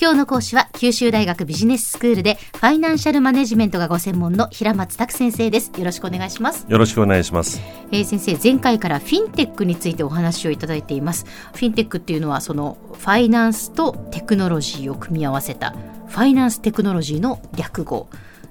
今日の講師は九州大学ビジネススクールでファイナンシャルマネジメントがご専門の平松卓先生です。よろしくお願いします。よろしくお願いします。えー先生前回からフィンテックについてお話をいただいています。フィンテックっていうのはそのファイナンスとテクノロジーを組み合わせたファイナンステクノロジーの略語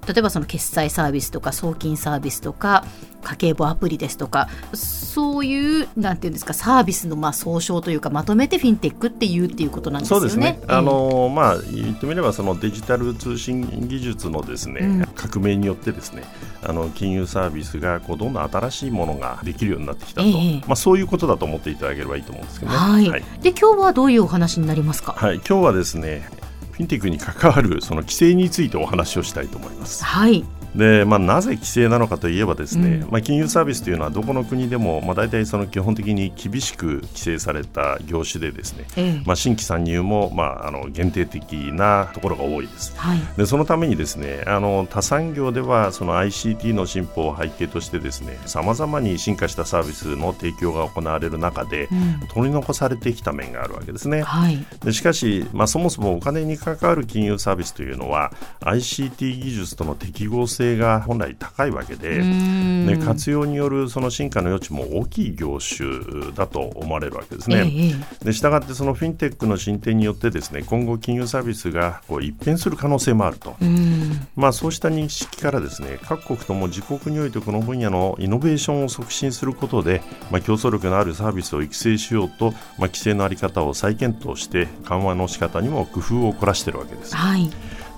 例えばその決済サービスとか送金サービスとか家計簿アプリですとかそういうなんていうんですかサービスのまあ総称というかまとめてフィンテックっていうっていうことなんですよね。そうですね。ええあのまあ言ってみればそのデジタル通信技術のですね、うん革命によってですね、あの金融サービスがこうどんどん新しいものができるようになってきたと、ええまあそういうことだと思っていただければいいと思うんですけどね。はい、はい。で今日はどういうお話になりますか？はい今日はですね、フィンテックに関わるその規制についてお話をしたいと思います。はい。で、まあ、なぜ規制なのかといえばですね、うんまあ、金融サービスというのはどこの国でも、まあ、大体その基本的に厳しく規制された業種でですね、ええまあ、新規参入も、まあ、あの限定的なところが多いです。はい。でそのためにですねあの他産業ではその ICT の進歩を背景としてですねさまざまに進化したサービスの提供が行われる中で、うん取り残されてきた面があるわけですね。はい。でしかし、まあ、そもそもお金に関わる金融サービスというのは ICT 技術との適合性が本来高いわけで、ねで活用によるその進化の余地も大きい業種だと思われるわけですね。ええでしたがってそのフィンテックの進展によってですね今後金融サービスがこう一変する可能性もあると、うん。まあ、そうした認識からですね各国とも自国においてこの分野のイノベーションを促進することで、まあ、競争力のあるサービスを育成しようと、まあ、規制の在り方を再検討して緩和の仕方にも工夫を凝らしているわけです。はい。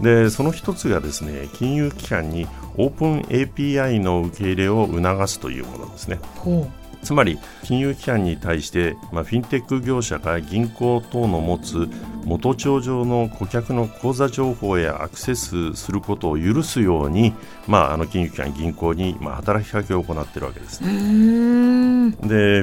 でその一つがですね金融機関にオープン API の受け入れを促すというものですね。ほつまり金融機関に対して、まあ、フィンテック業者が銀行等の持つ元帳上の顧客の口座情報へアクセスすることを許すように、まあ、あの金融機関、銀行に、まあ、働きかけを行っているわけです。で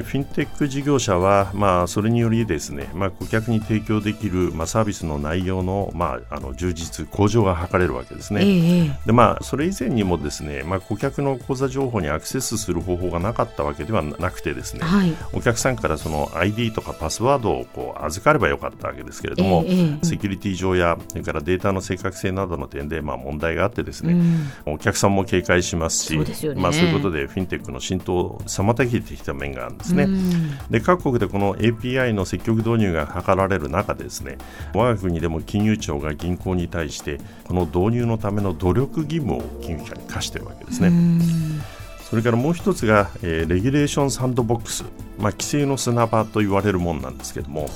フィンテック事業者は、まあ、それによりですね、まあ、顧客に提供できる、まあ、サービスの内容の,、まあ、あの充実、向上が図れるわけですね。ええでまあ、それ以前にもですね、まあ、顧客の口座情報にアクセスする方法がなかったわけではなくてですね、はい。お客さんからその ID とかパスワードをこう預かればよかったわけですけれども、ええええセキュリティ上やそれからデータの正確性などの点でまあ問題があってですね、うん。お客さんも警戒しますしそうまあ、そういうことでフィンテックの浸透を妨げてきた面があるんですね。うんで各国でこの API の積極導入が図られる中でですね我が国でも金融庁が銀行に対してこの導入のための努力義務を金融機関に課しているわけですね。うんそれからもう一つが、えーレギュレーションサンドボックス、まあ、規制の砂場と言われるものなんですけども。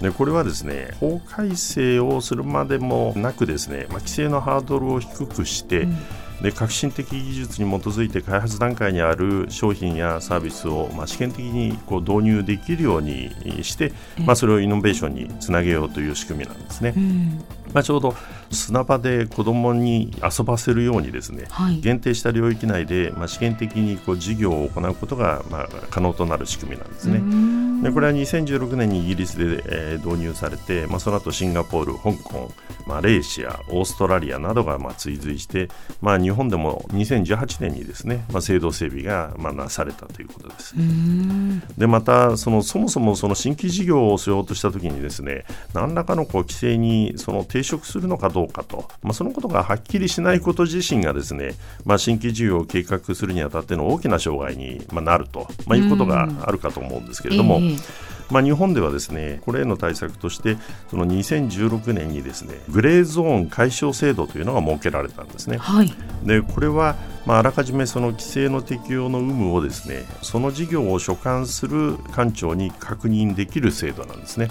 でこれはですね法改正をするまでもなくですね、まあ、規制のハードルを低くして、うんで革新的技術に基づいて開発段階にある商品やサービスを、まあ、試験的にこう導入できるようにして、まあ、それをイノベーションにつなげようという仕組みなんですね。うん。まあ、ちょうど砂場で子どもに遊ばせるようにですねはい。限定した領域内で、まあ、試験的にこう事業を行うことが、まあ、可能となる仕組みなんですね。うんでこれは2016年にイギリスで、えー導入されて、まあ、その後シンガポール、香港、マレーシア、オーストラリアなどがまあ追随して、まあ、日本でも2018年にですね、まあ、制度整備がまあなされたということです。うん。でまたそのそもそもその新規事業をしようとしたときにですね何らかのこう規制にその抵触するのかどうかと、まあ、そのことがはっきりしないこと自身がですね、まあ、新規事業を計画するにあたっての大きな障害にまあなると、まあ、いうことがあるかと思うんですけれども、ええまあ、日本ではですねこれへの対策としてその2016年にですねグレーゾーン解消制度というのが設けられたんですね。はい。でこれは、まあ、あらかじめその規制の適用の有無をですねその事業を所管する官庁に確認できる制度なんですね。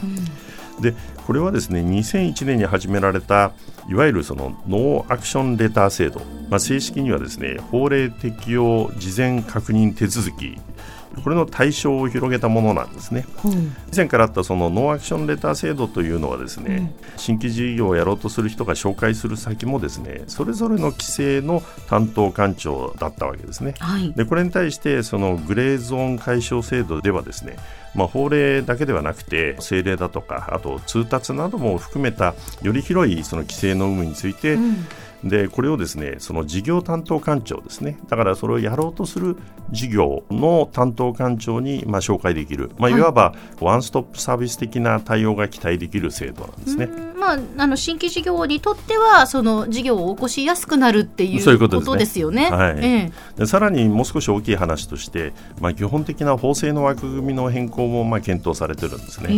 でこれはですね2001年に始められたいわゆるそのノーアクションレター制度、まあ、正式にはですね法令適用事前確認手続きこれの対象を広げたものなんですね。ほう。以前からあったそのノーアクションレター制度というのはですね、新規事業をやろうとする人が紹介する先もですねそれぞれの規制の担当官庁だったわけですね。はい。でこれに対してそのグレーゾーン解消制度ではですね、まあ、法令だけではなくて政令だとかあと通達なども含めたより広いその規制の有無について、うんでこれをですねその事業担当官庁ですね。だからそれをやろうとする事業の担当官庁にまあ紹介できる、まあ、い。わばワンストップサービス的な対応が期待できる制度なんですね。まあ、あの新規事業にとってはその事業を起こしやすくなるっていうことですよね。はい。ええ、でさらにもう少し大きい話として、まあ、基本的な法制の枠組みの変更もまあ検討されてるんですね。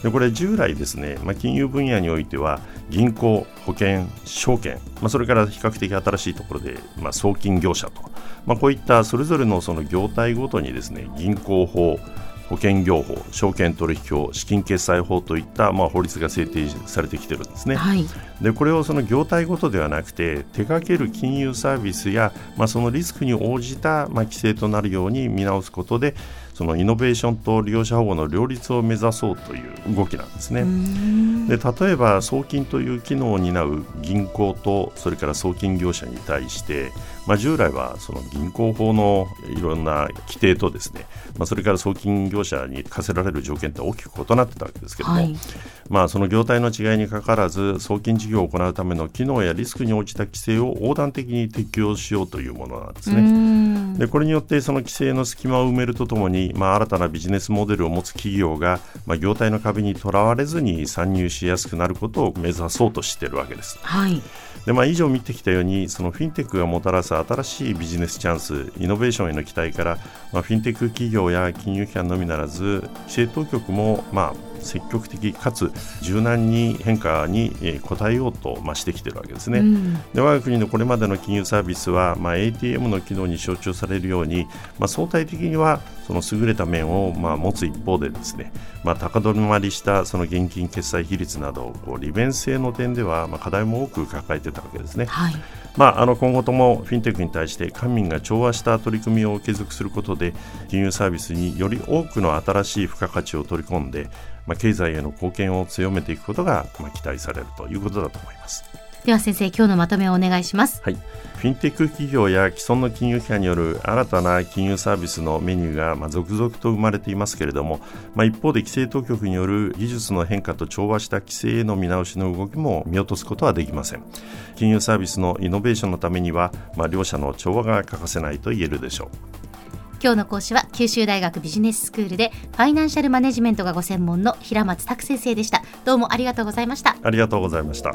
え、でこれ従来ですね、まあ、金融分野においては銀行、保険、証券、まあ、それから比較的新しいところで、まあ、送金業者と、まあ、こういったそれぞれのその業態ごとにですね銀行法保険業法、証券取引法、資金決済法といった、まあ、法律が制定されてきてるんですね。はい、でこれをその業態ごとではなくて手掛ける金融サービスや、まあ、そのリスクに応じた、まあ、規制となるように見直すことでそのイノベーションと利用者保護の両立を目指そうという動きなんですね。で例えば送金という機能を担う銀行とそれから送金業者に対して、まあ、従来はその銀行法のいろんな規定とですね、まあ、それから送金業者に課せられる条件って大きく異なってたわけですけども、はい、まあ、その業態の違いにかかわらず送金事業を行うための機能やリスクに応じた規制を横断的に適用しようというものなんですね。でこれによってその規制の隙間を埋めるとともに、まあ、新たなビジネスモデルを持つ企業が、まあ、業態の壁にとらわれずに参入しやすくなることを目指そうとしているわけです。はいでまあ、以上見てきたようにそのフィンテックがもたらす新しいビジネスチャンスイノベーションへの期待から、まあ、フィンテック企業や金融機関のみならず規制当局も、まあ、積極的かつ柔軟に変化に応えようと、まあ、してきているわけですね。うん、で我が国のこれまでの金融サービスは、まあ、ATM の機能に象徴されるように、まあ、相対的にはその優れた面をまあ持つ一方でですね、まあ、高止まりしたその現金決済比率などこう利便性の点ではまあ課題も多く抱えていたわけですね。はいまあ、あの今後ともフィンテックに対して官民が調和した取り組みを継続することで金融サービスにより多くの新しい付加価値を取り込んで、まあ、経済への貢献を強めていくことが、まあ、期待されるということだと思います。では先生今日のまとめをお願いします。はい。フィンテック企業や既存の金融機関による新たな金融サービスのメニューがまあ続々と生まれていますけれども、まあ、一方で規制当局による技術の変化と調和した規制への見直しの動きも見落とすことはできません。金融サービスのイノベーションのためには、まあ、両者の調和が欠かせないと言えるでしょう。今日の講師は九州大学ビジネススクールでファイナンシャルマネジメントがご専門の平松卓先生でしたどうもありがとうございましたありがとうございました